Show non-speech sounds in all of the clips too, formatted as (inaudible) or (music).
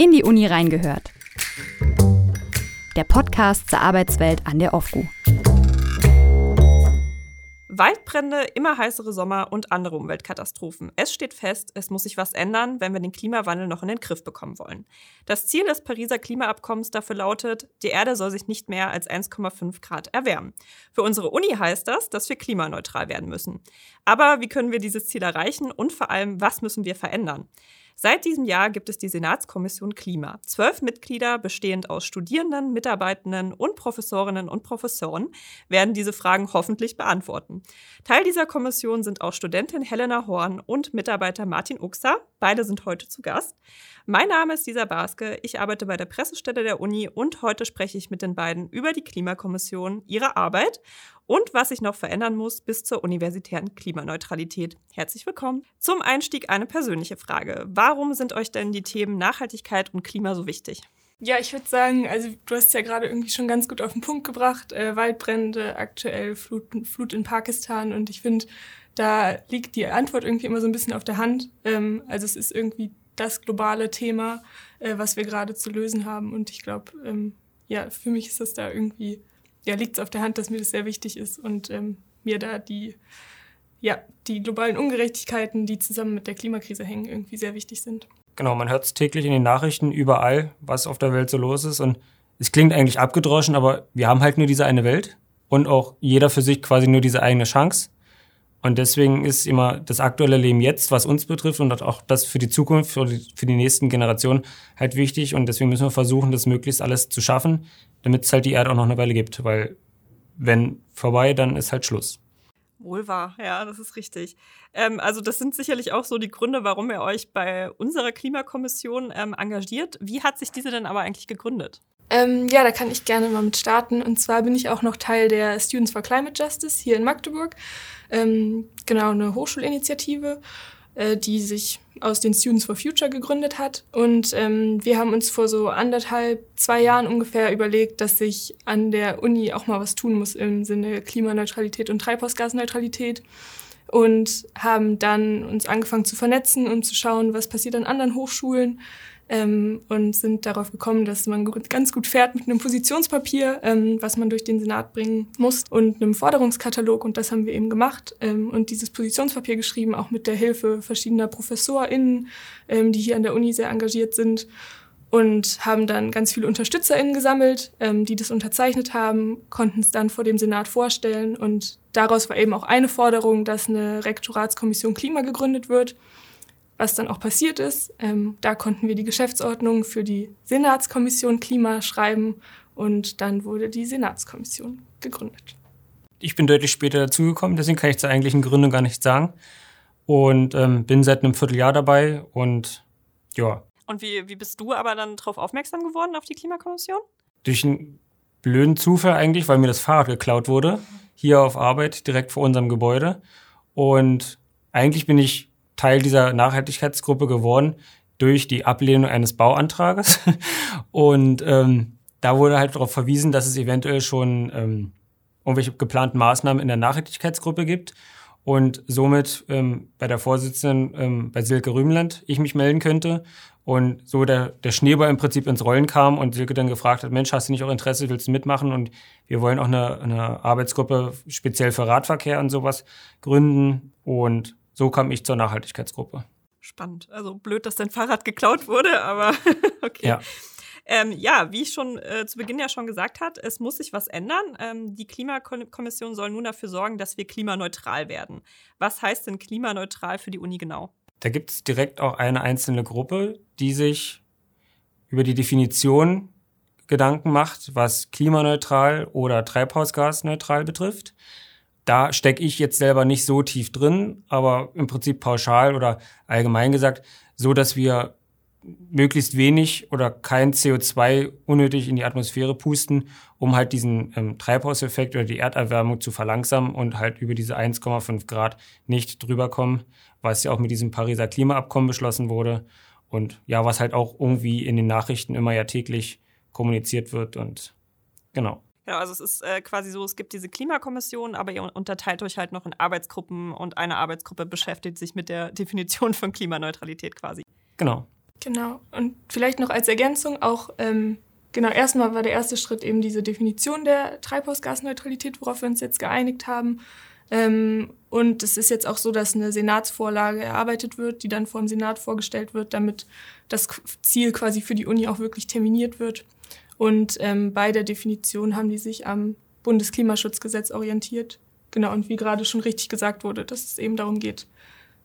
In die Uni reingehört. Der Podcast zur Arbeitswelt an der OFGU. Waldbrände, immer heißere Sommer und andere Umweltkatastrophen. Es steht fest, es muss sich was ändern, wenn wir den Klimawandel noch in den Griff bekommen wollen. Das Ziel des Pariser Klimaabkommens dafür lautet, die Erde soll sich nicht mehr als 1,5 Grad erwärmen. Für unsere Uni heißt das, dass wir klimaneutral werden müssen. Aber wie können wir dieses Ziel erreichen und vor allem, was müssen wir verändern? Seit diesem Jahr gibt es die Senatskommission Klima. Zwölf Mitglieder, bestehend aus Studierenden, Mitarbeitenden und Professorinnen und Professoren, werden diese Fragen hoffentlich beantworten. Teil dieser Kommission sind auch Studentin Helena Horn und Mitarbeiter Martin Uxer. Beide sind heute zu Gast. Mein Name ist Lisa Baske, ich arbeite bei der Pressestelle der Uni und heute spreche ich mit den beiden über die Klimakommission, ihre Arbeit und was sich noch verändern muss bis zur universitären Klimaneutralität. Herzlich willkommen. Zum Einstieg eine persönliche Frage. Warum sind euch denn die Themen Nachhaltigkeit und Klima so wichtig? Ja, ich würde sagen, also du hast ja gerade irgendwie schon ganz gut auf den Punkt gebracht. Äh, Waldbrände, aktuell Flut, Flut in Pakistan und ich finde, da liegt die Antwort irgendwie immer so ein bisschen auf der Hand. Ähm, also es ist irgendwie das globale Thema, äh, was wir gerade zu lösen haben. Und ich glaube, ähm, ja, für mich ist das da irgendwie, ja, liegt es auf der Hand, dass mir das sehr wichtig ist und ähm, mir da die, ja, die globalen Ungerechtigkeiten, die zusammen mit der Klimakrise hängen, irgendwie sehr wichtig sind. Genau, man hört es täglich in den Nachrichten überall, was auf der Welt so los ist. Und es klingt eigentlich abgedroschen, aber wir haben halt nur diese eine Welt und auch jeder für sich quasi nur diese eigene Chance. Und deswegen ist immer das aktuelle Leben jetzt, was uns betrifft und auch das für die Zukunft, für die, für die nächsten Generationen halt wichtig. Und deswegen müssen wir versuchen, das möglichst alles zu schaffen, damit es halt die Erde auch noch eine Weile gibt. Weil wenn vorbei, dann ist halt Schluss. Wohl wahr, ja, das ist richtig. Ähm, also das sind sicherlich auch so die Gründe, warum ihr euch bei unserer Klimakommission ähm, engagiert. Wie hat sich diese denn aber eigentlich gegründet? Ähm, ja, da kann ich gerne mal mit starten. Und zwar bin ich auch noch Teil der Students for Climate Justice hier in Magdeburg. Ähm, genau, eine Hochschulinitiative, äh, die sich aus den Students for Future gegründet hat. Und ähm, wir haben uns vor so anderthalb, zwei Jahren ungefähr überlegt, dass sich an der Uni auch mal was tun muss im Sinne Klimaneutralität und Treibhausgasneutralität und haben dann uns angefangen zu vernetzen und zu schauen, was passiert an anderen Hochschulen ähm, und sind darauf gekommen, dass man ganz gut fährt mit einem Positionspapier, ähm, was man durch den Senat bringen muss und einem Forderungskatalog. Und das haben wir eben gemacht ähm, und dieses Positionspapier geschrieben, auch mit der Hilfe verschiedener ProfessorInnen, ähm, die hier an der Uni sehr engagiert sind. Und haben dann ganz viele UnterstützerInnen gesammelt, ähm, die das unterzeichnet haben, konnten es dann vor dem Senat vorstellen. Und daraus war eben auch eine Forderung, dass eine Rektoratskommission Klima gegründet wird was dann auch passiert ist. Ähm, da konnten wir die Geschäftsordnung für die Senatskommission Klima schreiben und dann wurde die Senatskommission gegründet. Ich bin deutlich später dazugekommen, deswegen kann ich zur eigentlichen Gründung gar nichts sagen. Und ähm, bin seit einem Vierteljahr dabei und ja. Und wie, wie bist du aber dann darauf aufmerksam geworden, auf die Klimakommission? Durch einen blöden Zufall eigentlich, weil mir das Fahrrad geklaut wurde, hier auf Arbeit, direkt vor unserem Gebäude. Und eigentlich bin ich Teil dieser Nachhaltigkeitsgruppe geworden durch die Ablehnung eines Bauantrages. (laughs) Und ähm, da wurde halt darauf verwiesen, dass es eventuell schon ähm, irgendwelche geplanten Maßnahmen in der Nachhaltigkeitsgruppe gibt. Und somit ähm, bei der Vorsitzenden, ähm, bei Silke Rühmland, ich mich melden könnte. Und so der, der Schneeball im Prinzip ins Rollen kam und Silke dann gefragt hat, Mensch, hast du nicht auch Interesse, willst du mitmachen? Und wir wollen auch eine, eine Arbeitsgruppe speziell für Radverkehr und sowas gründen. Und so kam ich zur Nachhaltigkeitsgruppe. Spannend. Also blöd, dass dein Fahrrad geklaut wurde, aber (laughs) okay. Ja. Ähm, ja, wie ich schon äh, zu Beginn ja schon gesagt hat, es muss sich was ändern. Ähm, die Klimakommission soll nun dafür sorgen, dass wir klimaneutral werden. Was heißt denn klimaneutral für die Uni genau? Da gibt es direkt auch eine einzelne Gruppe, die sich über die Definition Gedanken macht, was klimaneutral oder treibhausgasneutral betrifft. Da stecke ich jetzt selber nicht so tief drin, aber im Prinzip pauschal oder allgemein gesagt, so dass wir möglichst wenig oder kein CO2 unnötig in die Atmosphäre pusten, um halt diesen ähm, Treibhauseffekt oder die Erderwärmung zu verlangsamen und halt über diese 1,5 Grad nicht drüber kommen, was ja auch mit diesem Pariser Klimaabkommen beschlossen wurde und ja, was halt auch irgendwie in den Nachrichten immer ja täglich kommuniziert wird und genau. Genau, also es ist äh, quasi so, es gibt diese Klimakommission, aber ihr unterteilt euch halt noch in Arbeitsgruppen und eine Arbeitsgruppe beschäftigt sich mit der (laughs) Definition von Klimaneutralität quasi. Genau. Genau. Und vielleicht noch als Ergänzung auch, ähm, genau, erstmal war der erste Schritt eben diese Definition der Treibhausgasneutralität, worauf wir uns jetzt geeinigt haben. Ähm, und es ist jetzt auch so, dass eine Senatsvorlage erarbeitet wird, die dann vom Senat vorgestellt wird, damit das Ziel quasi für die Uni auch wirklich terminiert wird. Und ähm, bei der Definition haben die sich am Bundesklimaschutzgesetz orientiert. Genau, und wie gerade schon richtig gesagt wurde, dass es eben darum geht,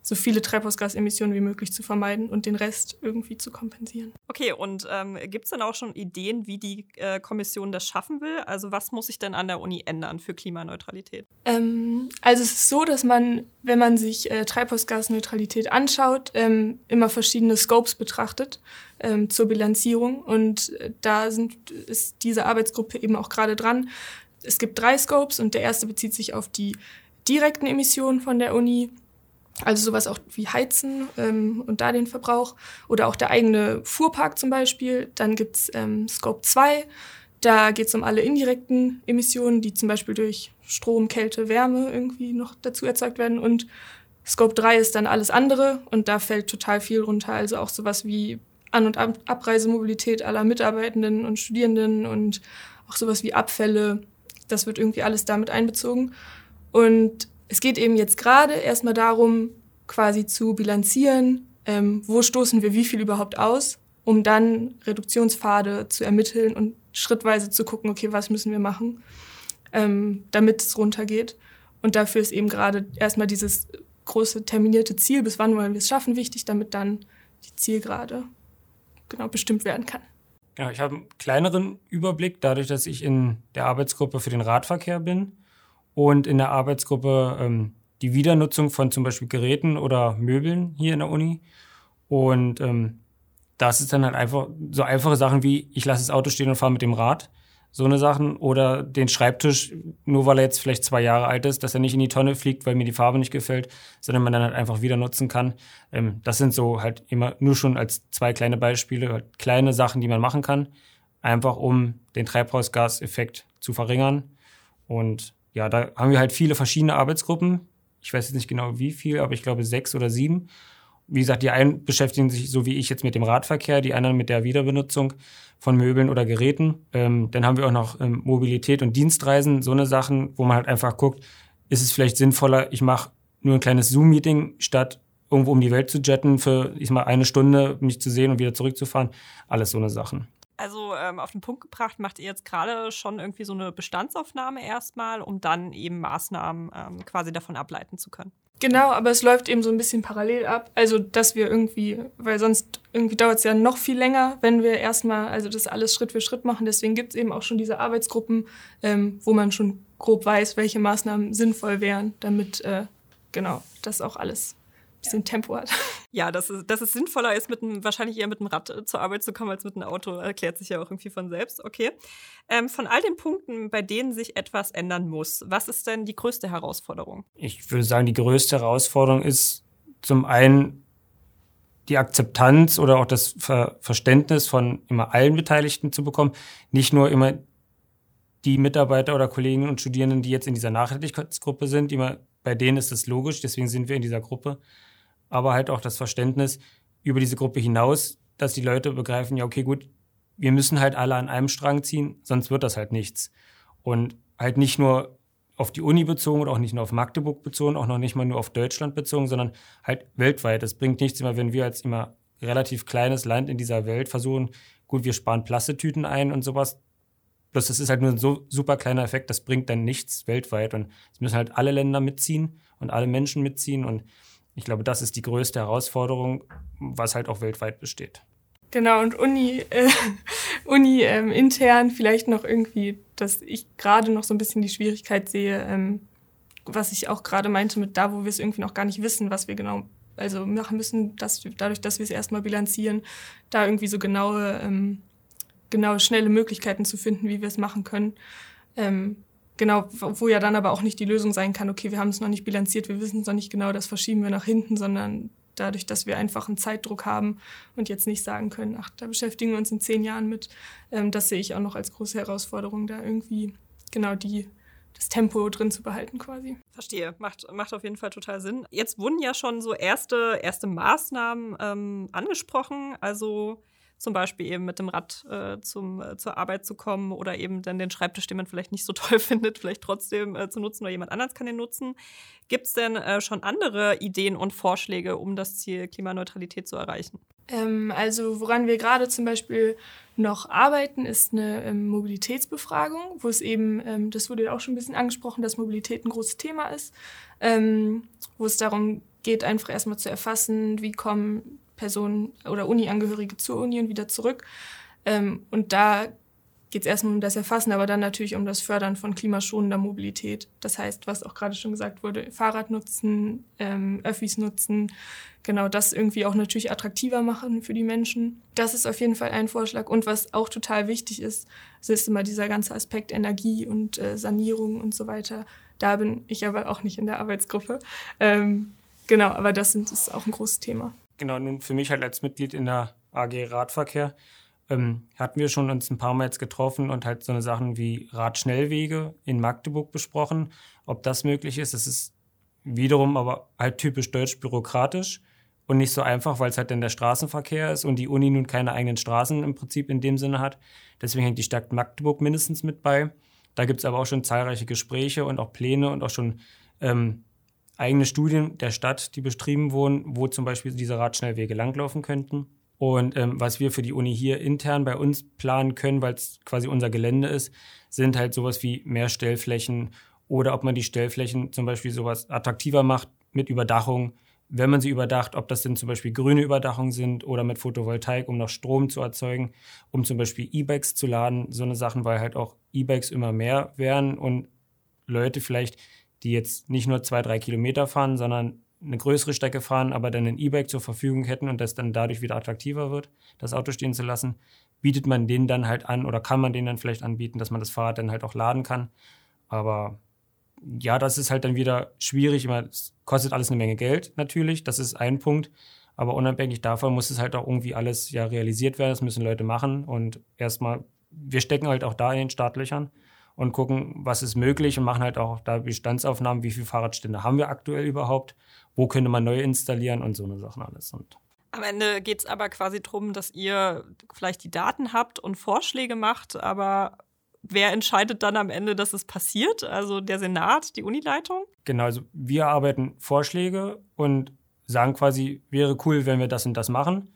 so viele Treibhausgasemissionen wie möglich zu vermeiden und den Rest irgendwie zu kompensieren. Okay, und ähm, gibt es dann auch schon Ideen, wie die äh, Kommission das schaffen will? Also was muss sich denn an der Uni ändern für Klimaneutralität? Ähm, also es ist so, dass man, wenn man sich äh, Treibhausgasneutralität anschaut, ähm, immer verschiedene Scopes betrachtet ähm, zur Bilanzierung. Und äh, da sind, ist diese Arbeitsgruppe eben auch gerade dran. Es gibt drei Scopes und der erste bezieht sich auf die direkten Emissionen von der Uni also sowas auch wie Heizen ähm, und da den Verbrauch oder auch der eigene Fuhrpark zum Beispiel. Dann gibt's ähm, Scope 2, da geht's um alle indirekten Emissionen, die zum Beispiel durch Strom, Kälte, Wärme irgendwie noch dazu erzeugt werden. Und Scope 3 ist dann alles andere und da fällt total viel runter. Also auch sowas wie An- und Ab Abreisemobilität aller Mitarbeitenden und Studierenden und auch sowas wie Abfälle. Das wird irgendwie alles damit einbezogen. Und es geht eben jetzt gerade erstmal darum, quasi zu bilanzieren, ähm, wo stoßen wir wie viel überhaupt aus, um dann Reduktionspfade zu ermitteln und schrittweise zu gucken, okay, was müssen wir machen, ähm, damit es runtergeht. Und dafür ist eben gerade erstmal dieses große terminierte Ziel, bis wann wollen wir es schaffen, wichtig, damit dann die Zielgerade genau bestimmt werden kann. Ja, ich habe einen kleineren Überblick, dadurch, dass ich in der Arbeitsgruppe für den Radverkehr bin und in der Arbeitsgruppe ähm, die Wiedernutzung von zum Beispiel Geräten oder Möbeln hier in der Uni. Und ähm, das ist dann halt einfach so einfache Sachen wie, ich lasse das Auto stehen und fahre mit dem Rad. So eine Sachen. Oder den Schreibtisch, nur weil er jetzt vielleicht zwei Jahre alt ist, dass er nicht in die Tonne fliegt, weil mir die Farbe nicht gefällt, sondern man dann halt einfach wieder nutzen kann. Ähm, das sind so halt immer nur schon als zwei kleine Beispiele, halt kleine Sachen, die man machen kann. Einfach um den Treibhausgaseffekt zu verringern. Und ja, da haben wir halt viele verschiedene Arbeitsgruppen. Ich weiß jetzt nicht genau wie viel, aber ich glaube sechs oder sieben. Wie gesagt, die einen beschäftigen sich so wie ich jetzt mit dem Radverkehr, die anderen mit der Wiederbenutzung von Möbeln oder Geräten. Ähm, dann haben wir auch noch ähm, Mobilität und Dienstreisen, so eine Sachen, wo man halt einfach guckt, ist es vielleicht sinnvoller, ich mache nur ein kleines Zoom-Meeting, statt irgendwo um die Welt zu jetten für, ich mal, eine Stunde, mich zu sehen und wieder zurückzufahren. Alles so eine Sachen. Also ähm, auf den Punkt gebracht, macht ihr jetzt gerade schon irgendwie so eine Bestandsaufnahme erstmal, um dann eben Maßnahmen ähm, quasi davon ableiten zu können. Genau, aber es läuft eben so ein bisschen parallel ab. Also, dass wir irgendwie, weil sonst irgendwie dauert es ja noch viel länger, wenn wir erstmal, also das alles Schritt für Schritt machen. Deswegen gibt es eben auch schon diese Arbeitsgruppen, ähm, wo man schon grob weiß, welche Maßnahmen sinnvoll wären, damit äh, genau das auch alles bisschen Tempo hat. (laughs) Ja, dass es, dass es sinnvoller ist, mit einem, wahrscheinlich eher mit dem Rad äh, zur Arbeit zu kommen als mit einem Auto, erklärt sich ja auch irgendwie von selbst. Okay. Ähm, von all den Punkten, bei denen sich etwas ändern muss, was ist denn die größte Herausforderung? Ich würde sagen, die größte Herausforderung ist zum einen die Akzeptanz oder auch das Ver Verständnis von immer allen Beteiligten zu bekommen. Nicht nur immer die Mitarbeiter oder Kolleginnen und Studierenden, die jetzt in dieser Nachhaltigkeitsgruppe sind, immer bei denen ist es logisch, deswegen sind wir in dieser Gruppe, aber halt auch das Verständnis über diese Gruppe hinaus, dass die Leute begreifen, ja, okay, gut, wir müssen halt alle an einem Strang ziehen, sonst wird das halt nichts. Und halt nicht nur auf die Uni bezogen oder auch nicht nur auf Magdeburg bezogen, auch noch nicht mal nur auf Deutschland bezogen, sondern halt weltweit. Es bringt nichts immer, wenn wir als immer relativ kleines Land in dieser Welt versuchen, gut, wir sparen Plastetüten ein und sowas. Bloß das ist halt nur ein so super kleiner Effekt, das bringt dann nichts weltweit. Und es müssen halt alle Länder mitziehen und alle Menschen mitziehen. Und ich glaube, das ist die größte Herausforderung, was halt auch weltweit besteht. Genau, und Uni, äh, (laughs) Uni ähm, intern vielleicht noch irgendwie, dass ich gerade noch so ein bisschen die Schwierigkeit sehe, ähm, was ich auch gerade meinte mit da, wo wir es irgendwie noch gar nicht wissen, was wir genau also machen müssen, dass dadurch, dass wir es erstmal bilanzieren, da irgendwie so genaue, ähm, genaue schnelle Möglichkeiten zu finden, wie wir es machen können. Ähm, Genau, wo ja dann aber auch nicht die Lösung sein kann, okay, wir haben es noch nicht bilanziert, wir wissen es noch nicht genau, das verschieben wir nach hinten, sondern dadurch, dass wir einfach einen Zeitdruck haben und jetzt nicht sagen können, ach, da beschäftigen wir uns in zehn Jahren mit, ähm, das sehe ich auch noch als große Herausforderung, da irgendwie genau die das Tempo drin zu behalten quasi. Verstehe, macht, macht auf jeden Fall total Sinn. Jetzt wurden ja schon so erste, erste Maßnahmen ähm, angesprochen, also zum Beispiel eben mit dem Rad äh, zum, äh, zur Arbeit zu kommen oder eben dann den Schreibtisch, den man vielleicht nicht so (laughs) toll findet, vielleicht trotzdem äh, zu nutzen oder jemand anderes kann den nutzen. Gibt es denn äh, schon andere Ideen und Vorschläge, um das Ziel Klimaneutralität zu erreichen? Ähm, also woran wir gerade zum Beispiel noch arbeiten, ist eine ähm, Mobilitätsbefragung, wo es eben, ähm, das wurde ja auch schon ein bisschen angesprochen, dass Mobilität ein großes Thema ist, ähm, wo es darum geht, einfach erstmal zu erfassen, wie kommen Personen oder Uni-Angehörige zur Uni und wieder zurück. Ähm, und da geht es erstmal um das Erfassen, aber dann natürlich um das Fördern von klimaschonender Mobilität. Das heißt, was auch gerade schon gesagt wurde, Fahrrad nutzen, ähm, Öffis nutzen, genau das irgendwie auch natürlich attraktiver machen für die Menschen. Das ist auf jeden Fall ein Vorschlag. Und was auch total wichtig ist, ist immer dieser ganze Aspekt Energie und äh, Sanierung und so weiter. Da bin ich aber auch nicht in der Arbeitsgruppe. Ähm, genau, aber das sind, ist auch ein großes Thema genau, nun für mich halt als Mitglied in der AG Radverkehr ähm, hatten wir schon uns ein paar Mal jetzt getroffen und halt so eine Sachen wie Radschnellwege in Magdeburg besprochen, ob das möglich ist. Das ist wiederum aber halt typisch deutsch bürokratisch und nicht so einfach, weil es halt dann der Straßenverkehr ist und die Uni nun keine eigenen Straßen im Prinzip in dem Sinne hat. Deswegen hängt die Stadt Magdeburg mindestens mit bei. Da gibt es aber auch schon zahlreiche Gespräche und auch Pläne und auch schon ähm, eigene Studien der Stadt, die betrieben wurden, wo zum Beispiel diese Radschnellwege langlaufen könnten. Und ähm, was wir für die Uni hier intern bei uns planen können, weil es quasi unser Gelände ist, sind halt sowas wie mehr Stellflächen oder ob man die Stellflächen zum Beispiel sowas attraktiver macht mit Überdachung, wenn man sie überdacht, ob das denn zum Beispiel grüne Überdachung sind oder mit Photovoltaik, um noch Strom zu erzeugen, um zum Beispiel E-Bikes zu laden, so eine Sachen, weil halt auch E-Bikes immer mehr werden und Leute vielleicht die jetzt nicht nur zwei, drei Kilometer fahren, sondern eine größere Strecke fahren, aber dann ein E-Bike zur Verfügung hätten und das dann dadurch wieder attraktiver wird, das Auto stehen zu lassen, bietet man denen dann halt an oder kann man denen dann vielleicht anbieten, dass man das Fahrrad dann halt auch laden kann. Aber ja, das ist halt dann wieder schwierig. Es kostet alles eine Menge Geld natürlich, das ist ein Punkt. Aber unabhängig davon muss es halt auch irgendwie alles ja realisiert werden. Das müssen Leute machen. Und erstmal, wir stecken halt auch da in den Startlöchern und gucken, was ist möglich und machen halt auch da Bestandsaufnahmen, wie viele Fahrradstände haben wir aktuell überhaupt, wo könnte man neu installieren und so eine Sachen alles. Und am Ende geht es aber quasi darum, dass ihr vielleicht die Daten habt und Vorschläge macht, aber wer entscheidet dann am Ende, dass es passiert? Also der Senat, die Unileitung? Genau, also wir arbeiten Vorschläge und sagen quasi, wäre cool, wenn wir das und das machen,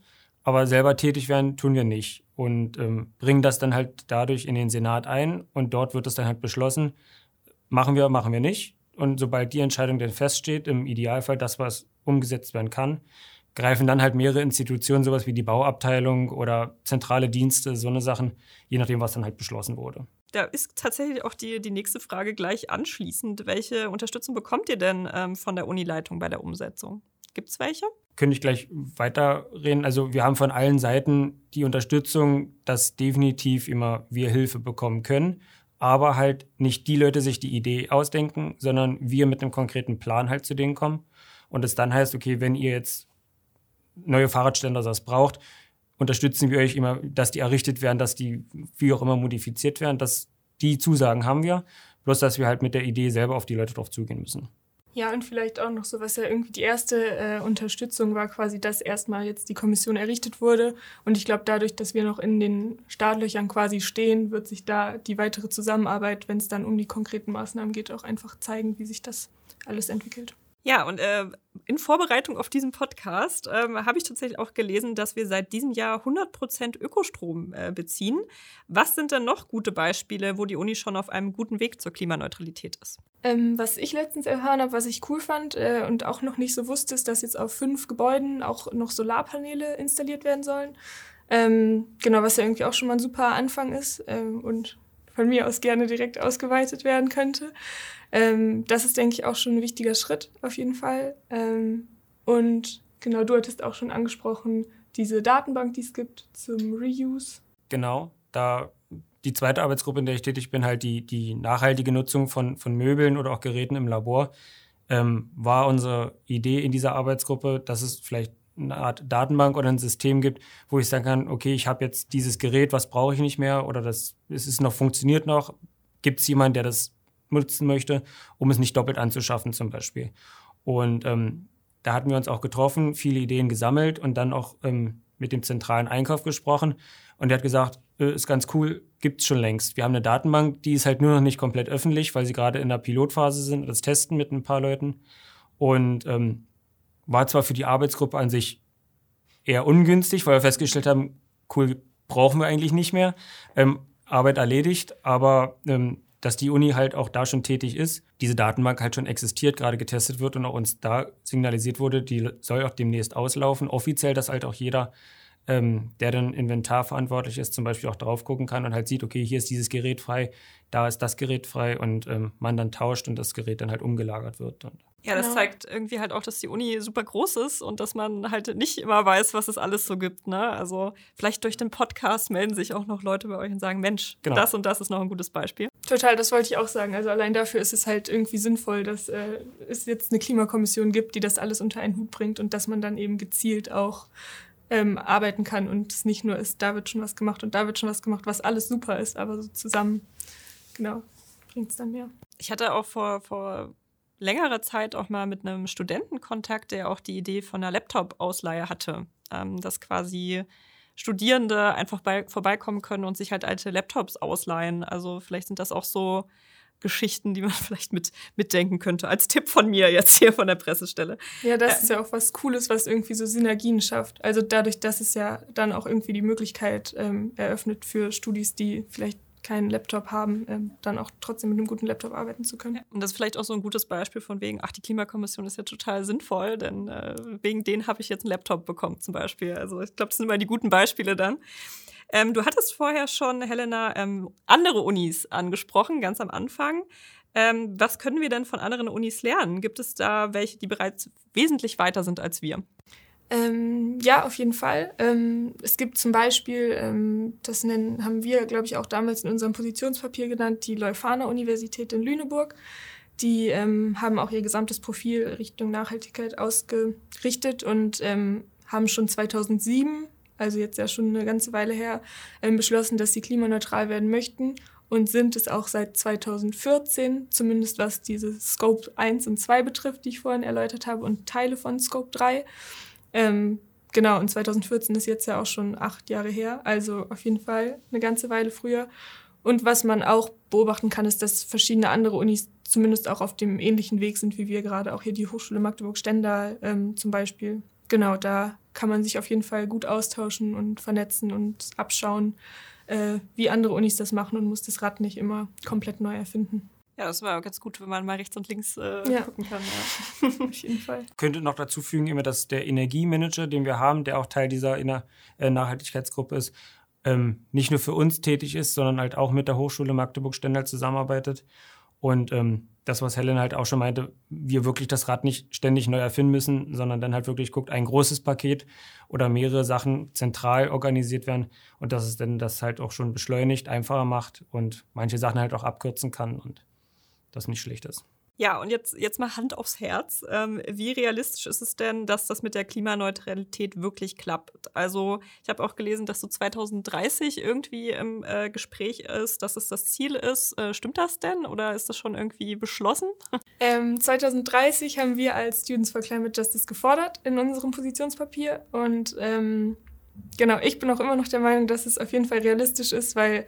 aber selber tätig werden tun wir nicht und ähm, bringen das dann halt dadurch in den Senat ein und dort wird es dann halt beschlossen, machen wir, machen wir nicht. Und sobald die Entscheidung dann feststeht, im Idealfall das, was umgesetzt werden kann, greifen dann halt mehrere Institutionen, sowas wie die Bauabteilung oder zentrale Dienste, so eine Sachen, je nachdem, was dann halt beschlossen wurde. Da ist tatsächlich auch die, die nächste Frage gleich anschließend. Welche Unterstützung bekommt ihr denn ähm, von der Unileitung bei der Umsetzung? Gibt es welche? Könnte ich gleich weiterreden. Also wir haben von allen Seiten die Unterstützung, dass definitiv immer wir Hilfe bekommen können. Aber halt nicht die Leute sich die Idee ausdenken, sondern wir mit einem konkreten Plan halt zu denen kommen. Und es dann heißt, okay, wenn ihr jetzt neue Fahrradständer das braucht, unterstützen wir euch immer, dass die errichtet werden, dass die wie auch immer modifiziert werden. Dass die Zusagen haben wir, bloß dass wir halt mit der Idee selber auf die Leute drauf zugehen müssen. Ja, und vielleicht auch noch so, was ja irgendwie die erste äh, Unterstützung war, quasi, dass erstmal jetzt die Kommission errichtet wurde. Und ich glaube, dadurch, dass wir noch in den Startlöchern quasi stehen, wird sich da die weitere Zusammenarbeit, wenn es dann um die konkreten Maßnahmen geht, auch einfach zeigen, wie sich das alles entwickelt. Ja, und äh, in Vorbereitung auf diesen Podcast ähm, habe ich tatsächlich auch gelesen, dass wir seit diesem Jahr 100% Ökostrom äh, beziehen. Was sind denn noch gute Beispiele, wo die Uni schon auf einem guten Weg zur Klimaneutralität ist? Ähm, was ich letztens erfahren habe, was ich cool fand äh, und auch noch nicht so wusste, ist, dass jetzt auf fünf Gebäuden auch noch Solarpaneele installiert werden sollen. Ähm, genau, was ja irgendwie auch schon mal ein super Anfang ist ähm, und von mir aus gerne direkt ausgeweitet werden könnte. Ähm, das ist, denke ich, auch schon ein wichtiger Schritt auf jeden Fall. Ähm, und genau, du hattest auch schon angesprochen, diese Datenbank, die es gibt zum Reuse. Genau, da die zweite Arbeitsgruppe, in der ich tätig bin, halt die, die nachhaltige Nutzung von, von Möbeln oder auch Geräten im Labor, ähm, war unsere Idee in dieser Arbeitsgruppe, dass es vielleicht eine Art Datenbank oder ein System gibt, wo ich sagen kann, okay, ich habe jetzt dieses Gerät, was brauche ich nicht mehr oder das es ist noch funktioniert noch. Gibt es jemanden, der das nutzen möchte, um es nicht doppelt anzuschaffen zum Beispiel. Und ähm, da hatten wir uns auch getroffen, viele Ideen gesammelt und dann auch ähm, mit dem zentralen Einkauf gesprochen. Und der hat gesagt, äh, ist ganz cool, gibt's schon längst. Wir haben eine Datenbank, die ist halt nur noch nicht komplett öffentlich, weil sie gerade in der Pilotphase sind, das testen mit ein paar Leuten. Und ähm, war zwar für die Arbeitsgruppe an sich eher ungünstig, weil wir festgestellt haben, cool, brauchen wir eigentlich nicht mehr. Ähm, Arbeit erledigt, aber ähm, dass die Uni halt auch da schon tätig ist, diese Datenbank halt schon existiert, gerade getestet wird und auch uns da signalisiert wurde, die soll auch demnächst auslaufen. Offiziell, dass halt auch jeder, ähm, der dann Inventar verantwortlich ist, zum Beispiel auch drauf gucken kann und halt sieht, okay, hier ist dieses Gerät frei, da ist das Gerät frei und ähm, man dann tauscht und das Gerät dann halt umgelagert wird. Und ja, das genau. zeigt irgendwie halt auch, dass die Uni super groß ist und dass man halt nicht immer weiß, was es alles so gibt. Ne? Also vielleicht durch den Podcast melden sich auch noch Leute bei euch und sagen, Mensch, genau. das und das ist noch ein gutes Beispiel. Total, das wollte ich auch sagen. Also allein dafür ist es halt irgendwie sinnvoll, dass äh, es jetzt eine Klimakommission gibt, die das alles unter einen Hut bringt und dass man dann eben gezielt auch ähm, arbeiten kann und es nicht nur ist, da wird schon was gemacht und da wird schon was gemacht, was alles super ist, aber so zusammen, genau, bringt es dann mehr. Ich hatte auch vor, vor längere Zeit auch mal mit einem Studenten Kontakt, der auch die Idee von einer Laptop-Ausleihe hatte, ähm, dass quasi Studierende einfach bei, vorbeikommen können und sich halt alte Laptops ausleihen. Also vielleicht sind das auch so Geschichten, die man (laughs) vielleicht mit mitdenken könnte, als Tipp von mir jetzt hier von der Pressestelle. Ja, das äh, ist ja auch was Cooles, was irgendwie so Synergien schafft. Also dadurch, dass es ja dann auch irgendwie die Möglichkeit ähm, eröffnet für Studis, die vielleicht keinen Laptop haben, ähm, dann auch trotzdem mit einem guten Laptop arbeiten zu können. Ja, und das ist vielleicht auch so ein gutes Beispiel von wegen, ach, die Klimakommission ist ja total sinnvoll, denn äh, wegen denen habe ich jetzt einen Laptop bekommen zum Beispiel. Also ich glaube, das sind immer die guten Beispiele dann. Ähm, du hattest vorher schon, Helena, ähm, andere Unis angesprochen, ganz am Anfang. Ähm, was können wir denn von anderen Unis lernen? Gibt es da welche, die bereits wesentlich weiter sind als wir? Ähm, ja, auf jeden Fall. Ähm, es gibt zum Beispiel, ähm, das nennen, haben wir, glaube ich, auch damals in unserem Positionspapier genannt, die Leuphana Universität in Lüneburg. Die ähm, haben auch ihr gesamtes Profil Richtung Nachhaltigkeit ausgerichtet und ähm, haben schon 2007, also jetzt ja schon eine ganze Weile her, ähm, beschlossen, dass sie klimaneutral werden möchten und sind es auch seit 2014, zumindest was diese Scope 1 und 2 betrifft, die ich vorhin erläutert habe, und Teile von Scope 3. Ähm, genau, und 2014 ist jetzt ja auch schon acht Jahre her, also auf jeden Fall eine ganze Weile früher. Und was man auch beobachten kann, ist, dass verschiedene andere Unis zumindest auch auf dem ähnlichen Weg sind wie wir gerade, auch hier die Hochschule Magdeburg-Stendal ähm, zum Beispiel. Genau, da kann man sich auf jeden Fall gut austauschen und vernetzen und abschauen, äh, wie andere Unis das machen und muss das Rad nicht immer komplett neu erfinden. Ja, das war ganz gut, wenn man mal rechts und links äh, ja. gucken kann. Ja. (laughs) Auf jeden Fall. Könnte noch dazu fügen, immer, dass der Energiemanager, den wir haben, der auch Teil dieser Inner äh, Nachhaltigkeitsgruppe ist, ähm, nicht nur für uns tätig ist, sondern halt auch mit der Hochschule Magdeburg-Stendal zusammenarbeitet. Und ähm, das, was Helen halt auch schon meinte, wir wirklich das Rad nicht ständig neu erfinden müssen, sondern dann halt wirklich guckt, ein großes Paket oder mehrere Sachen zentral organisiert werden und dass es dann das halt auch schon beschleunigt, einfacher macht und manche Sachen halt auch abkürzen kann und das nicht schlecht ist. Ja, und jetzt, jetzt mal Hand aufs Herz. Ähm, wie realistisch ist es denn, dass das mit der Klimaneutralität wirklich klappt? Also, ich habe auch gelesen, dass so 2030 irgendwie im äh, Gespräch ist, dass es das Ziel ist. Äh, stimmt das denn oder ist das schon irgendwie beschlossen? (laughs) Ähm, 2030 haben wir als Students for Climate Justice gefordert in unserem Positionspapier. Und ähm, genau, ich bin auch immer noch der Meinung, dass es auf jeden Fall realistisch ist, weil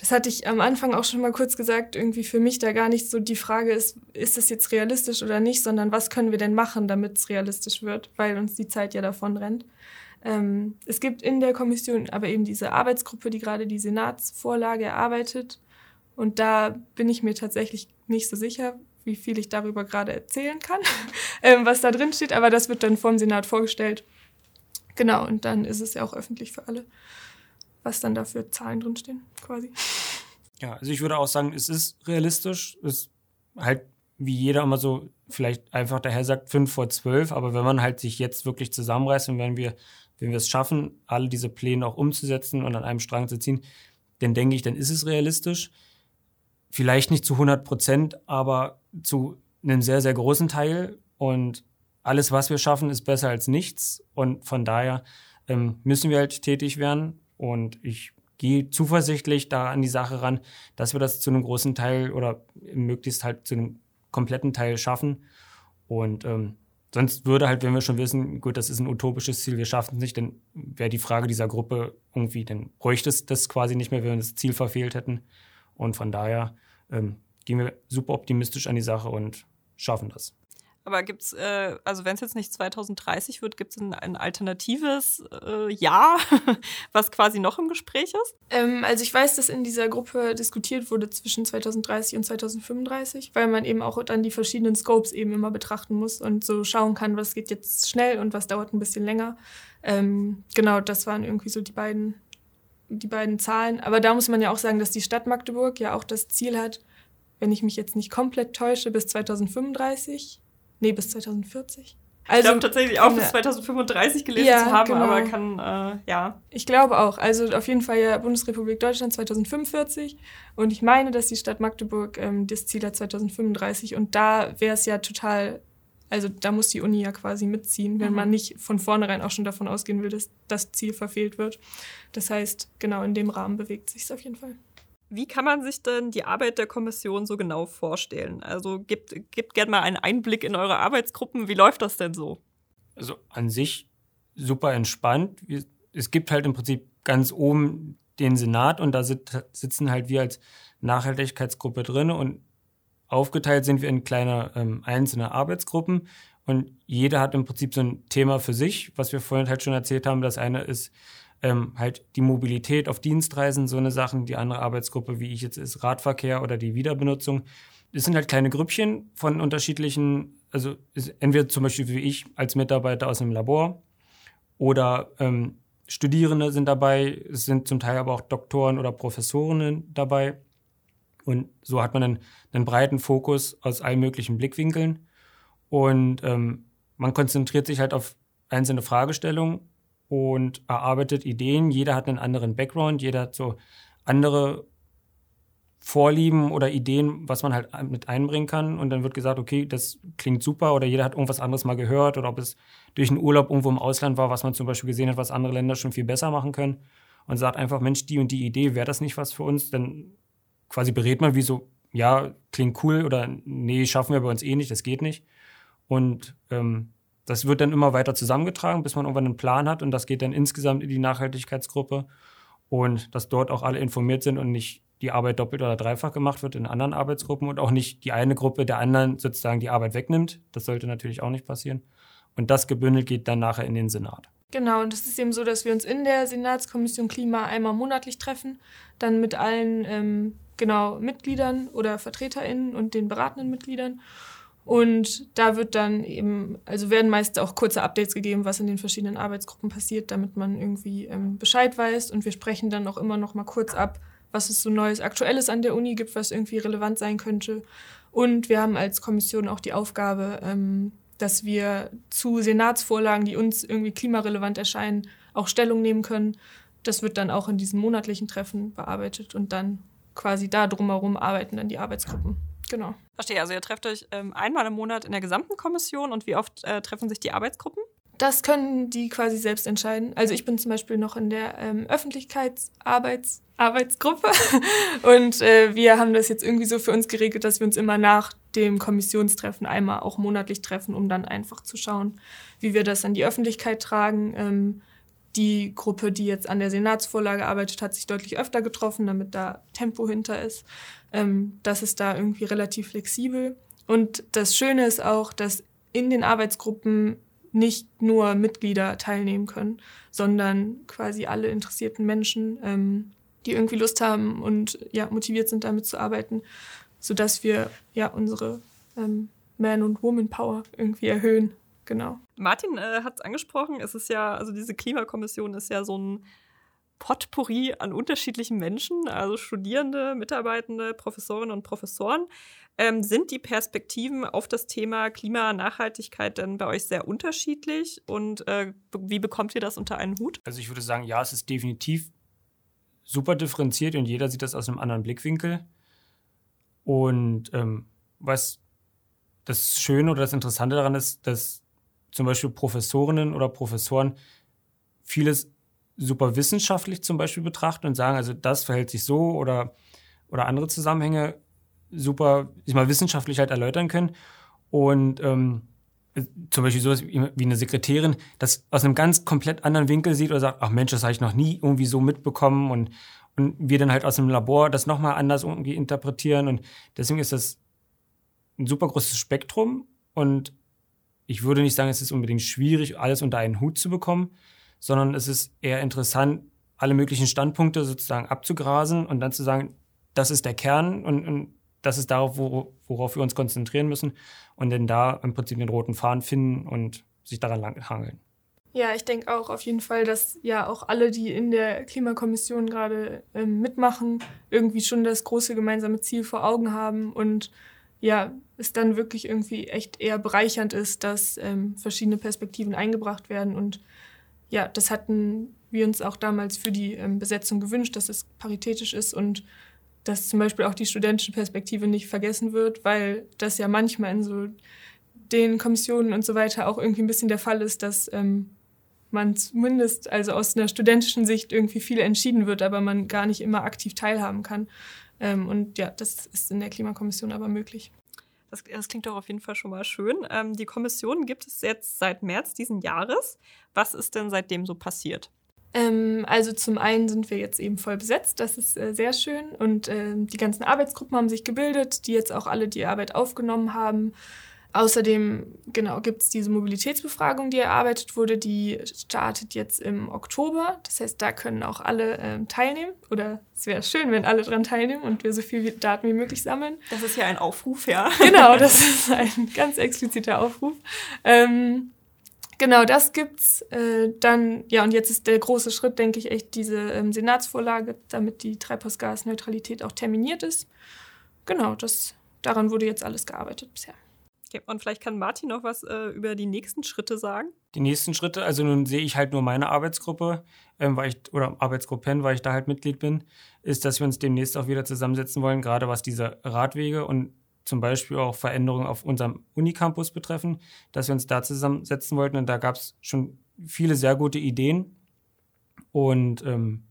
das hatte ich am Anfang auch schon mal kurz gesagt, irgendwie für mich da gar nicht so die Frage ist, ist das jetzt realistisch oder nicht, sondern was können wir denn machen, damit es realistisch wird, weil uns die Zeit ja davon rennt. Ähm, es gibt in der Kommission aber eben diese Arbeitsgruppe, die gerade die Senatsvorlage erarbeitet. Und da bin ich mir tatsächlich nicht so sicher, wie viel ich darüber gerade erzählen kann, (laughs) ähm, was da drin steht. Aber das wird dann vom Senat vorgestellt. Genau, und dann ist es ja auch öffentlich für alle was dann da für Zahlen drinstehen, quasi. Ja, also ich würde auch sagen, es ist realistisch. Es ist halt, wie jeder immer so vielleicht einfach daher sagt, fünf vor zwölf, aber wenn man halt sich jetzt wirklich zusammenreißt und wenn wir, wenn wir es schaffen, alle diese Pläne auch umzusetzen und an einem Strang zu ziehen, dann denke ich, dann ist es realistisch. Vielleicht nicht zu 100 Prozent, aber zu einem sehr, sehr großen Teil. Und alles, was wir schaffen, ist besser als nichts. Und von daher ähm, müssen wir halt tätig werden. Und ich gehe zuversichtlich da an die Sache ran, dass wir das zu einem großen Teil oder möglichst halt zu einem kompletten Teil schaffen. Und ähm, sonst würde halt, wenn wir schon wissen, gut, das ist ein utopisches Ziel, wir schaffen es nicht, dann wäre die Frage dieser Gruppe irgendwie, dann bräuchte es das quasi nicht mehr, wenn wir das Ziel verfehlt hätten. Und von daher ähm, gehen wir super optimistisch an die Sache und schaffen das. Aber gibt es, äh, also wenn es jetzt nicht 2030 wird, gibt es ein, ein, alternatives äh, Jahr, (laughs) was quasi noch im Gespräch ist? Ähm, also ich weiß, dass in dieser Gruppe diskutiert wurde zwischen 2030 und 2035, weil man eben auch dann die verschiedenen Scopes eben immer betrachten muss und so schauen kann, was geht jetzt schnell und was dauert ein bisschen länger. Ähm, genau, das waren irgendwie so die beiden, die beiden Zahlen. Aber da muss man ja auch sagen, dass die Stadt Magdeburg ja auch das Ziel hat, wenn ich mich jetzt nicht komplett täusche, bis 2035 Nee, bis 2040. Also, ich glaube tatsächlich auch bis 2035 gelesen ja, zu haben, genau. aber kann, äh, ja. Ich glaube auch. Also auf jeden Fall ja Bundesrepublik Deutschland 2045. Und ich meine, dass die Stadt Magdeburg ähm, das Ziel hat 2035. Und da wäre es ja total, also da muss die Uni ja quasi mitziehen, wenn mhm. man nicht von vornherein auch schon davon ausgehen will, dass das Ziel verfehlt wird. Das heißt, genau in dem Rahmen bewegt sich es auf jeden Fall. Wie kann man sich denn die Arbeit der Kommission so genau vorstellen? Also gebt, gebt gerne mal einen Einblick in eure Arbeitsgruppen. Wie läuft das denn so? Also an sich super entspannt. Es gibt halt im Prinzip ganz oben den Senat und da sitzen halt wir als Nachhaltigkeitsgruppe drin und aufgeteilt sind wir in kleine ähm, einzelne Arbeitsgruppen und jeder hat im Prinzip so ein Thema für sich, was wir vorhin halt schon erzählt haben. Das eine ist ähm, halt die Mobilität auf Dienstreisen, so eine Sachen. Die andere Arbeitsgruppe, wie ich jetzt ist, Radverkehr oder die Wiederbenutzung. Es sind halt kleine Grüppchen von unterschiedlichen, also entweder zum Beispiel wie ich als Mitarbeiter aus einem Labor oder ähm, Studierende sind dabei, es sind zum Teil aber auch Doktoren oder Professorinnen dabei. Und so hat man einen, einen breiten Fokus aus allen möglichen Blickwinkeln. Und ähm, man konzentriert sich halt auf einzelne Fragestellungen und erarbeitet Ideen. Jeder hat einen anderen Background, jeder hat so andere Vorlieben oder Ideen, was man halt mit einbringen kann. Und dann wird gesagt, okay, das klingt super oder jeder hat irgendwas anderes mal gehört oder ob es durch einen Urlaub irgendwo im Ausland war, was man zum Beispiel gesehen hat, was andere Länder schon viel besser machen können. Und sagt einfach, Mensch, die und die Idee, wäre das nicht was für uns? Dann quasi berät man wie so, ja, klingt cool oder nee, schaffen wir bei uns eh nicht, das geht nicht. Und ähm, das wird dann immer weiter zusammengetragen, bis man irgendwann einen Plan hat und das geht dann insgesamt in die Nachhaltigkeitsgruppe und dass dort auch alle informiert sind und nicht die Arbeit doppelt oder dreifach gemacht wird in anderen Arbeitsgruppen und auch nicht die eine Gruppe der anderen sozusagen die Arbeit wegnimmt. Das sollte natürlich auch nicht passieren. Und das gebündelt geht dann nachher in den Senat. Genau, und es ist eben so, dass wir uns in der Senatskommission Klima einmal monatlich treffen, dann mit allen ähm, genau Mitgliedern oder VertreterInnen und den beratenden Mitgliedern und da wird dann eben, also werden meist auch kurze Updates gegeben, was in den verschiedenen Arbeitsgruppen passiert, damit man irgendwie ähm, Bescheid weiß. Und wir sprechen dann auch immer noch mal kurz ab, was es so Neues, Aktuelles an der Uni gibt, was irgendwie relevant sein könnte. Und wir haben als Kommission auch die Aufgabe, ähm, dass wir zu Senatsvorlagen, die uns irgendwie klimarelevant erscheinen, auch Stellung nehmen können. Das wird dann auch in diesen monatlichen Treffen bearbeitet und dann quasi da drumherum arbeiten dann die Arbeitsgruppen. Genau. Verstehe, also ihr trefft euch ähm, einmal im Monat in der gesamten Kommission und wie oft äh, treffen sich die Arbeitsgruppen? Das können die quasi selbst entscheiden. Also ich bin zum Beispiel noch in der ähm, Öffentlichkeitsarbeitsgruppe (laughs) und äh, wir haben das jetzt irgendwie so für uns geregelt, dass wir uns immer nach dem Kommissionstreffen einmal auch monatlich treffen, um dann einfach zu schauen, wie wir das an die Öffentlichkeit tragen. Ähm, die Gruppe, die jetzt an der Senatsvorlage arbeitet, hat sich deutlich öfter getroffen, damit da Tempo hinter ist. Ähm, das ist da irgendwie relativ flexibel. Und das Schöne ist auch, dass in den Arbeitsgruppen nicht nur Mitglieder teilnehmen können, sondern quasi alle interessierten Menschen, ähm, die irgendwie Lust haben und ja motiviert sind, damit zu arbeiten, sodass wir ja unsere ähm, Man- und Woman-Power irgendwie erhöhen. Genau. Martin äh, hat es angesprochen, es ist ja, also diese Klimakommission ist ja so ein Potpourri an unterschiedlichen Menschen, also Studierende, Mitarbeitende, Professorinnen und Professoren. Ähm, sind die Perspektiven auf das Thema Klimanachhaltigkeit denn bei euch sehr unterschiedlich und äh, wie bekommt ihr das unter einen Hut? Also ich würde sagen, ja, es ist definitiv super differenziert und jeder sieht das aus einem anderen Blickwinkel. Und ähm, was das Schöne oder das Interessante daran ist, dass zum Beispiel Professorinnen oder Professoren vieles super wissenschaftlich zum Beispiel betrachten und sagen, also das verhält sich so oder, oder andere Zusammenhänge super, ich mal wissenschaftlich halt erläutern können. Und ähm, zum Beispiel sowas wie eine Sekretärin, das aus einem ganz komplett anderen Winkel sieht oder sagt, ach Mensch, das habe ich noch nie irgendwie so mitbekommen und, und wir dann halt aus dem Labor das nochmal anders irgendwie interpretieren und deswegen ist das ein super großes Spektrum und ich würde nicht sagen, es ist unbedingt schwierig, alles unter einen Hut zu bekommen, sondern es ist eher interessant, alle möglichen Standpunkte sozusagen abzugrasen und dann zu sagen, das ist der Kern und, und das ist darauf, worauf wir uns konzentrieren müssen und dann da im Prinzip den roten Faden finden und sich daran lang hangeln. Ja, ich denke auch auf jeden Fall, dass ja auch alle, die in der Klimakommission gerade ähm, mitmachen, irgendwie schon das große gemeinsame Ziel vor Augen haben und ja, es dann wirklich irgendwie echt eher bereichernd ist, dass ähm, verschiedene Perspektiven eingebracht werden. Und ja, das hatten wir uns auch damals für die ähm, Besetzung gewünscht, dass es paritätisch ist und dass zum Beispiel auch die studentische Perspektive nicht vergessen wird, weil das ja manchmal in so den Kommissionen und so weiter auch irgendwie ein bisschen der Fall ist, dass ähm, man zumindest also aus einer studentischen Sicht irgendwie viel entschieden wird, aber man gar nicht immer aktiv teilhaben kann. Ähm, und ja, das ist in der Klimakommission aber möglich. Das, das, klingt doch auf jeden Fall schon mal schön. Ähm, die Kommission gibt es jetzt seit März diesen Jahres. Was ist denn seitdem so passiert? Ähm, also zum einen sind wir jetzt eben voll besetzt, das ist äh, sehr schön. Und äh, die ganzen Arbeitsgruppen haben sich gebildet, die jetzt auch alle die Arbeit aufgenommen haben. Außerdem, genau, gibt es diese Mobilitätsbefragung, die erarbeitet wurde, die startet jetzt im Oktober. Das heißt, da können auch alle ähm, teilnehmen. Oder es wäre schön, wenn alle daran teilnehmen und wir so viele Daten wie möglich sammeln. Das ist ja ein Aufruf, ja. (laughs) Genau, das ist ein ganz expliziter Aufruf. Ähm, Genau, das gibt's äh, dann. Ja, und jetzt ist der große Schritt, denke ich, echt diese ähm, Senatsvorlage, damit die Treibhausgasneutralität auch terminiert ist. Genau, das, daran wurde jetzt alles gearbeitet bisher. Okay, und vielleicht kann Martin noch was äh, über die nächsten Schritte sagen. Die nächsten Schritte, also nun sehe ich halt nur meine Arbeitsgruppe, ähm, weil ich, oder Arbeitsgruppen, weil ich da halt Mitglied bin, ist, dass wir uns demnächst auch wieder zusammensetzen wollen, gerade was diese Radwege und zum Beispiel auch Veränderungen auf unserem Unicampus betreffen, dass wir uns da zusammensetzen wollten. Und da gab es schon viele sehr gute Ideen. Und ähm,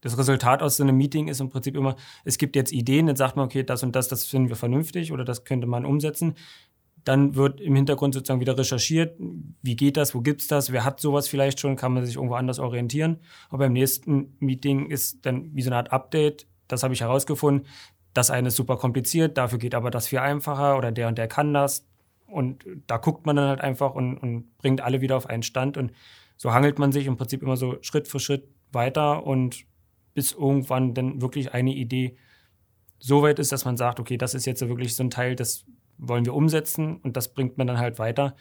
das Resultat aus so einem Meeting ist im Prinzip immer, es gibt jetzt Ideen, dann sagt man, okay, das und das, das finden wir vernünftig oder das könnte man umsetzen. Dann wird im Hintergrund sozusagen wieder recherchiert, wie geht das, wo gibt es das, wer hat sowas vielleicht schon, kann man sich irgendwo anders orientieren. Aber beim nächsten Meeting ist dann wie so eine Art Update, das habe ich herausgefunden, das eine ist super kompliziert, dafür geht aber das viel einfacher oder der und der kann das. Und da guckt man dann halt einfach und, und bringt alle wieder auf einen Stand. Und so hangelt man sich im Prinzip immer so Schritt für Schritt weiter und bis irgendwann dann wirklich eine Idee so weit ist, dass man sagt, okay, das ist jetzt wirklich so ein Teil, das wollen wir umsetzen und das bringt man dann halt weiter,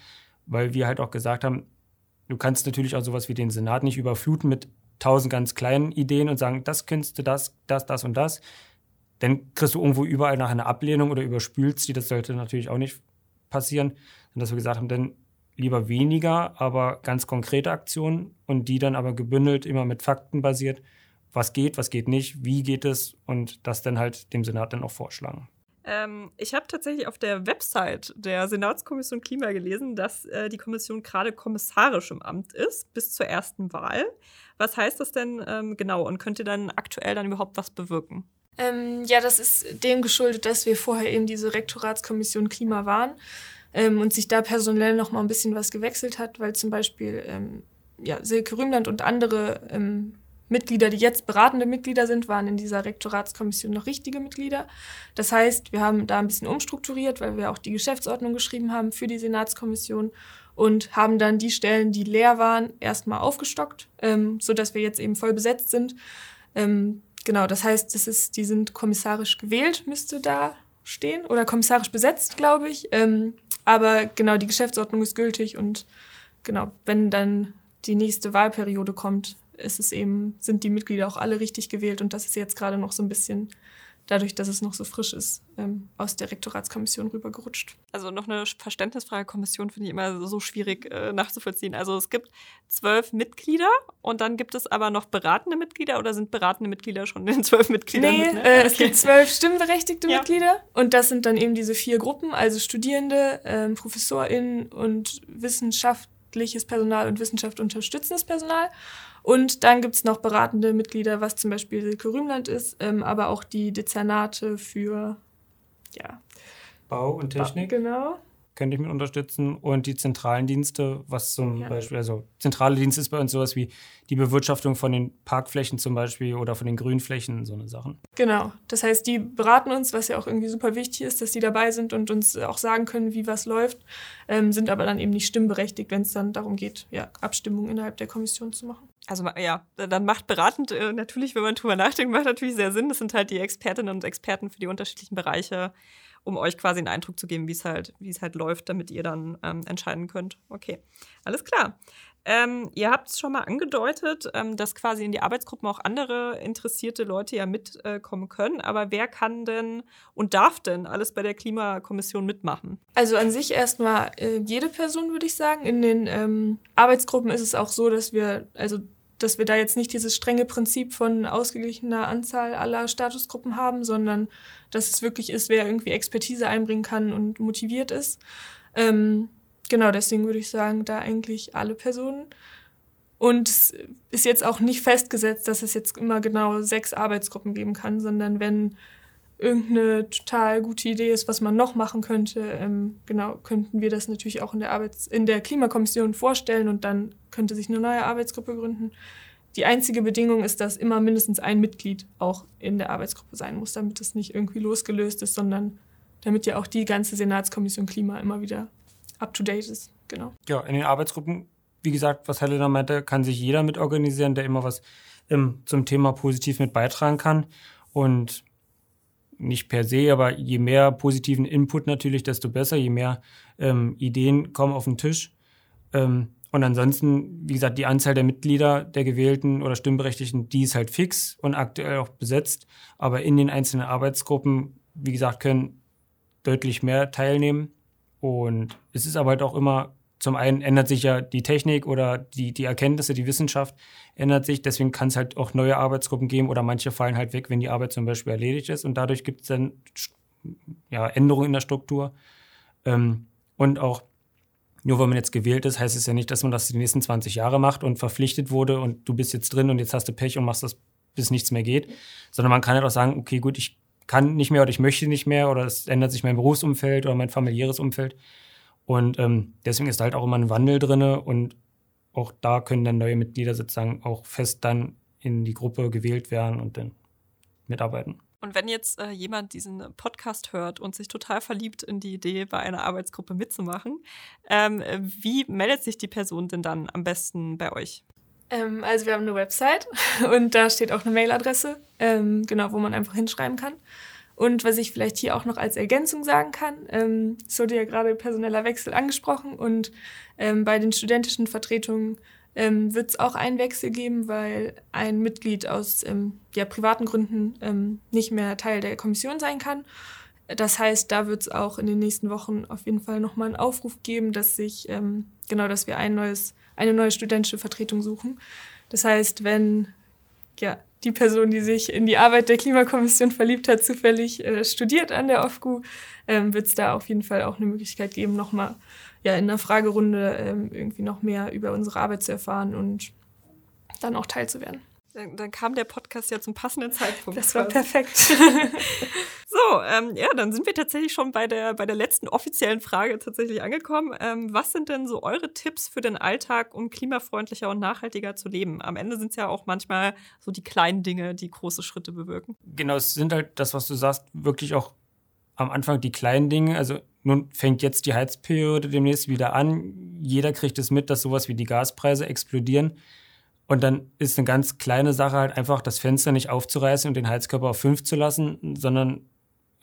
weil wir halt auch gesagt haben, du kannst natürlich auch sowas wie den Senat nicht überfluten mit tausend ganz kleinen Ideen und sagen, das könntest du das, das, das und das, dann kriegst du irgendwo überall nach einer Ablehnung oder überspülst die. Das sollte natürlich auch nicht passieren. Und dass wir gesagt haben, dann lieber weniger, aber ganz konkrete Aktionen und die dann aber gebündelt, immer mit Fakten basiert. Was geht, was geht nicht, wie geht es und das dann halt dem Senat dann auch vorschlagen. Ähm, ich habe tatsächlich auf der Website der Senatskommission Klima gelesen, dass äh, die Kommission gerade kommissarisch im Amt ist, bis zur ersten Wahl. Was heißt das denn ähm, genau und könnt ihr dann aktuell dann überhaupt was bewirken? Ähm, ja, das ist dem geschuldet, dass wir vorher eben diese Rektoratskommission Klima waren ähm, und sich da personell noch mal ein bisschen was gewechselt hat, weil zum Beispiel ähm, ja, Silke Rühmland und andere ähm, Mitglieder, die jetzt beratende Mitglieder sind, waren in dieser Rektoratskommission noch richtige Mitglieder. Das heißt, wir haben da ein bisschen umstrukturiert, weil wir auch die Geschäftsordnung geschrieben haben für die Senatskommission und haben dann die Stellen, die leer waren, erstmal aufgestockt, ähm, so dass wir jetzt eben voll besetzt sind. Ähm, Genau, das heißt, das ist, die sind kommissarisch gewählt, müsste da stehen. Oder kommissarisch besetzt, glaube ich. Ähm, aber genau, die Geschäftsordnung ist gültig und genau, wenn dann die nächste Wahlperiode kommt, ist es eben, sind die Mitglieder auch alle richtig gewählt und das ist jetzt gerade noch so ein bisschen dadurch, dass es noch so frisch ist, ähm, aus der Rektoratskommission rübergerutscht. Also noch eine Verständnisfrage Kommission finde ich immer so schwierig äh, nachzuvollziehen. Also es gibt zwölf Mitglieder und dann gibt es aber noch beratende Mitglieder oder sind beratende Mitglieder schon in den zwölf Mitgliedern? Nee, mit, ne? äh, es gibt zwölf stimmberechtigte ja. Mitglieder und das sind dann eben diese vier Gruppen, also Studierende, ähm, ProfessorInnen und wissenschaftliches Personal und Wissenschaft unterstützendes Personal. Und dann gibt's noch beratende Mitglieder, was zum Beispiel Silke Rühmland ist, ähm, aber auch die Dezernate für ja. Bau und Technik. Genau könnte ich mit unterstützen. Und die zentralen Dienste, was zum ja. Beispiel, also zentrale Dienste ist bei uns sowas wie die Bewirtschaftung von den Parkflächen zum Beispiel oder von den Grünflächen, so eine Sachen. Genau. Das heißt, die beraten uns, was ja auch irgendwie super wichtig ist, dass die dabei sind und uns auch sagen können, wie was läuft, ähm, sind aber dann eben nicht stimmberechtigt, wenn es dann darum geht, ja, Abstimmungen innerhalb der Kommission zu machen. Also ja, dann macht beratend äh, natürlich, wenn man drüber nachdenkt, macht natürlich sehr Sinn. Das sind halt die Expertinnen und Experten für die unterschiedlichen Bereiche um euch quasi einen Eindruck zu geben, wie es halt, es halt läuft, damit ihr dann ähm, entscheiden könnt. Okay, alles klar. Ähm, ihr habt es schon mal angedeutet, ähm, dass quasi in die Arbeitsgruppen auch andere interessierte Leute ja mitkommen äh, können. Aber wer kann denn und darf denn alles bei der Klimakommission mitmachen? Also an sich erstmal äh, jede Person, würde ich sagen. In den ähm, Arbeitsgruppen ist es auch so, dass wir, also dass wir da jetzt nicht dieses strenge Prinzip von ausgeglichener Anzahl aller Statusgruppen haben, sondern dass es wirklich ist, wer irgendwie Expertise einbringen kann und motiviert ist. Ähm, genau, deswegen würde ich sagen, da eigentlich alle Personen. Und es ist jetzt auch nicht festgesetzt, dass es jetzt immer genau sechs Arbeitsgruppen geben kann, sondern wenn irgendeine total gute Idee ist, was man noch machen könnte, ähm, genau, könnten wir das natürlich auch in der Arbeits in der Klimakommission vorstellen und dann könnte sich eine neue Arbeitsgruppe gründen. Die einzige Bedingung ist, dass immer mindestens ein Mitglied auch in der Arbeitsgruppe sein muss, damit es nicht irgendwie losgelöst ist, sondern damit ja auch die ganze Senatskommission Klima immer wieder up to date ist. Genau. Ja, in den Arbeitsgruppen, wie gesagt, was Helena meinte, kann sich jeder mit organisieren, der immer was ähm, zum Thema positiv mit beitragen kann. Und nicht per se, aber je mehr positiven Input natürlich, desto besser, je mehr ähm, Ideen kommen auf den Tisch. Ähm, und ansonsten, wie gesagt, die Anzahl der Mitglieder der Gewählten oder Stimmberechtigten, die ist halt fix und aktuell auch besetzt. Aber in den einzelnen Arbeitsgruppen, wie gesagt, können deutlich mehr teilnehmen. Und es ist aber halt auch immer zum einen ändert sich ja die Technik oder die, die Erkenntnisse, die Wissenschaft ändert sich. Deswegen kann es halt auch neue Arbeitsgruppen geben oder manche fallen halt weg, wenn die Arbeit zum Beispiel erledigt ist. Und dadurch gibt es dann ja, Änderungen in der Struktur. Ähm, und auch nur weil man jetzt gewählt ist, heißt es ja nicht, dass man das die nächsten 20 Jahre macht und verpflichtet wurde und du bist jetzt drin und jetzt hast du Pech und machst das, bis nichts mehr geht. Sondern man kann halt auch sagen, okay, gut, ich kann nicht mehr oder ich möchte nicht mehr oder es ändert sich mein Berufsumfeld oder mein familiäres Umfeld. Und ähm, deswegen ist halt auch immer ein Wandel drinne und auch da können dann neue Mitglieder sozusagen auch fest dann in die Gruppe gewählt werden und dann mitarbeiten. Und wenn jetzt äh, jemand diesen Podcast hört und sich total verliebt in die Idee, bei einer Arbeitsgruppe mitzumachen, ähm, wie meldet sich die Person denn dann am besten bei euch? Ähm, also wir haben eine Website (laughs) und da steht auch eine Mailadresse, ähm, genau, wo man einfach hinschreiben kann. Und was ich vielleicht hier auch noch als Ergänzung sagen kann, ähm, es wurde ja gerade personeller Wechsel angesprochen und ähm, bei den studentischen Vertretungen ähm, wird es auch einen Wechsel geben, weil ein Mitglied aus ähm, ja, privaten Gründen ähm, nicht mehr Teil der Kommission sein kann. Das heißt, da wird es auch in den nächsten Wochen auf jeden Fall nochmal einen Aufruf geben, dass sich, ähm, genau, dass wir ein neues, eine neue studentische Vertretung suchen. Das heißt, wenn ja, die Person, die sich in die Arbeit der Klimakommission verliebt hat, zufällig äh, studiert an der OFGU, ähm, wird es da auf jeden Fall auch eine Möglichkeit geben, nochmal ja, in einer Fragerunde ähm, irgendwie noch mehr über unsere Arbeit zu erfahren und dann auch teilzuwerden. Dann, dann, kam der Podcast ja zum passenden Zeitpunkt. Das war perfekt. (laughs) so, ähm, ja, dann sind wir tatsächlich schon bei der, bei der letzten offiziellen Frage tatsächlich angekommen. Ähm, was sind denn so eure Tipps für den Alltag, um klimafreundlicher und nachhaltiger zu leben? Am Ende sind es ja auch manchmal so die kleinen Dinge, die große Schritte bewirken. Genau, es sind halt das, was du sagst, wirklich auch am Anfang die kleinen Dinge. Also nun fängt jetzt die Heizperiode demnächst wieder an. Jeder kriegt es mit, dass sowas wie die Gaspreise explodieren. Und dann ist eine ganz kleine Sache halt einfach, das Fenster nicht aufzureißen und den Heizkörper auf fünf zu lassen, sondern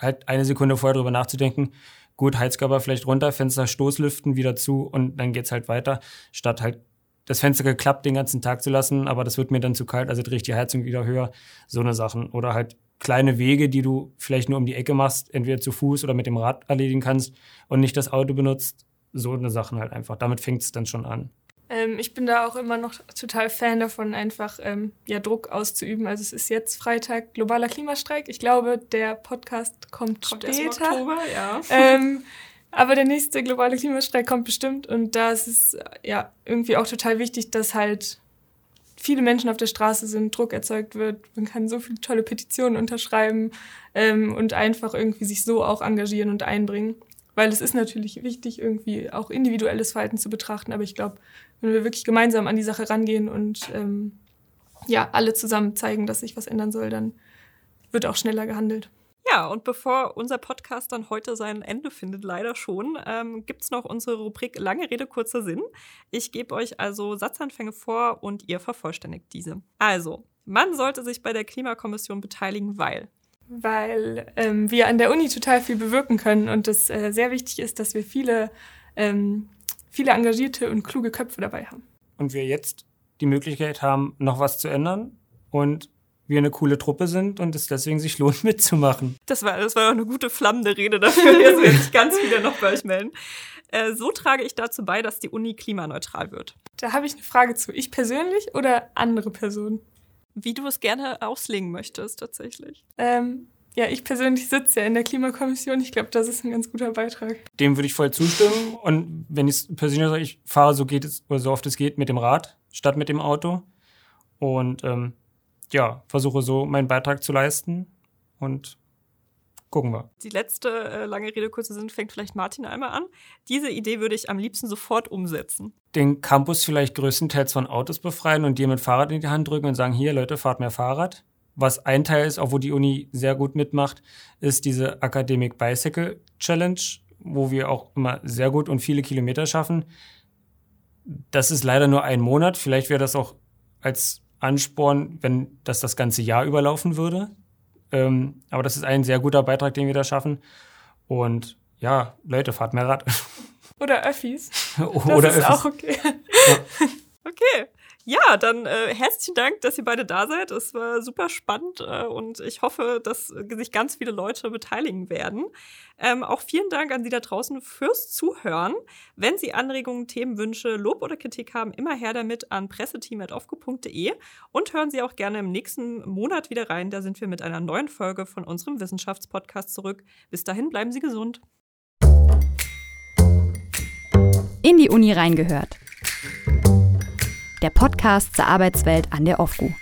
halt eine Sekunde vorher drüber nachzudenken, gut, Heizkörper vielleicht runter, Fenster Stoßlüften wieder zu und dann geht's halt weiter, statt halt das Fenster geklappt den ganzen Tag zu lassen, aber das wird mir dann zu kalt, also drehe ich die Heizung wieder höher, so eine Sachen. Oder halt kleine Wege, die du vielleicht nur um die Ecke machst, entweder zu Fuß oder mit dem Rad erledigen kannst und nicht das Auto benutzt, so eine Sachen halt einfach. Damit fängt es dann schon an. Ähm, ich bin da auch immer noch total Fan davon, einfach ähm, ja, Druck auszuüben. Also es ist jetzt Freitag globaler Klimastreik. Ich glaube, der Podcast kommt, kommt später. Oktober, ja. (laughs) Ähm, aber der nächste globale Klimastreik kommt bestimmt und da ist es ja irgendwie auch total wichtig, dass halt viele Menschen auf der Straße sind, Druck erzeugt wird. Man kann so viele tolle Petitionen unterschreiben ähm, und einfach irgendwie sich so auch engagieren und einbringen. Weil es ist natürlich wichtig, irgendwie auch individuelles Verhalten zu betrachten. Aber ich glaube, wenn wir wirklich gemeinsam an die Sache rangehen und ähm, ja, alle zusammen zeigen, dass sich was ändern soll, dann wird auch schneller gehandelt. Ja, und bevor unser Podcast dann heute sein Ende findet, leider schon, ähm, gibt es noch unsere Rubrik Lange Rede, kurzer Sinn. Ich gebe euch also Satzanfänge vor und ihr vervollständigt diese. Also, man sollte sich bei der Klimakommission beteiligen, weil weil ähm, wir an der Uni total viel bewirken können und es äh, sehr wichtig ist, dass wir viele, ähm, viele engagierte und kluge Köpfe dabei haben. Und wir jetzt die Möglichkeit haben, noch was zu ändern und wir eine coole Truppe sind und es deswegen sich lohnt, (laughs) mitzumachen. Das war, das war auch eine gute flammende Rede dafür. Jetzt werden sich ganz viele noch bei euch melden. Äh, so trage ich dazu bei, dass die Uni klimaneutral wird. Da habe ich eine Frage zu. Ich persönlich oder andere Personen? Wie du es gerne auslegen möchtest, tatsächlich. Ähm, ja, ich persönlich sitze ja in der Klimakommission. Ich glaube, das ist ein ganz guter Beitrag. Dem würde ich voll zustimmen. Und wenn ich persönlich sage, ich fahre so geht es oder so oft es geht mit dem Rad statt mit dem Auto. Und ähm, ja, versuche so meinen Beitrag zu leisten. Und gucken wir. Die letzte äh, lange Rede, kurze Sinn fängt vielleicht Martin einmal an. Diese Idee würde ich am liebsten sofort umsetzen. Den Campus vielleicht größtenteils von Autos befreien und dir mit Fahrrad in die Hand drücken und sagen, hier Leute, fahrt mehr Fahrrad. Was ein Teil ist, auch wo die Uni sehr gut mitmacht, ist diese Academic Bicycle Challenge, wo wir auch immer sehr gut und viele Kilometer schaffen. Das ist leider nur ein Monat. Vielleicht wäre das auch als Ansporn, wenn das das ganze Jahr überlaufen würde. Ähm, aber das ist ein sehr guter Beitrag, den wir da schaffen. Und ja, Leute, fahrt mehr Rad. (laughs) Oder Öffis. Oder das ist Öffis. auch okay. Ja. (laughs) Okay. Ja, dann äh, herzlichen Dank, dass ihr beide da seid. Es war super spannend äh, und ich hoffe, dass sich ganz viele Leute beteiligen werden. Ähm, auch vielen Dank an Sie da draußen fürs Zuhören. Wenn Sie Anregungen, Themenwünsche, Lob oder Kritik haben, immer her damit an presseteam.ofco.de und hören Sie auch gerne im nächsten Monat wieder rein. Da sind wir mit einer neuen Folge von unserem Wissenschaftspodcast zurück. Bis dahin bleiben Sie gesund. In die Uni reingehört der Podcast zur Arbeitswelt an der OFGU.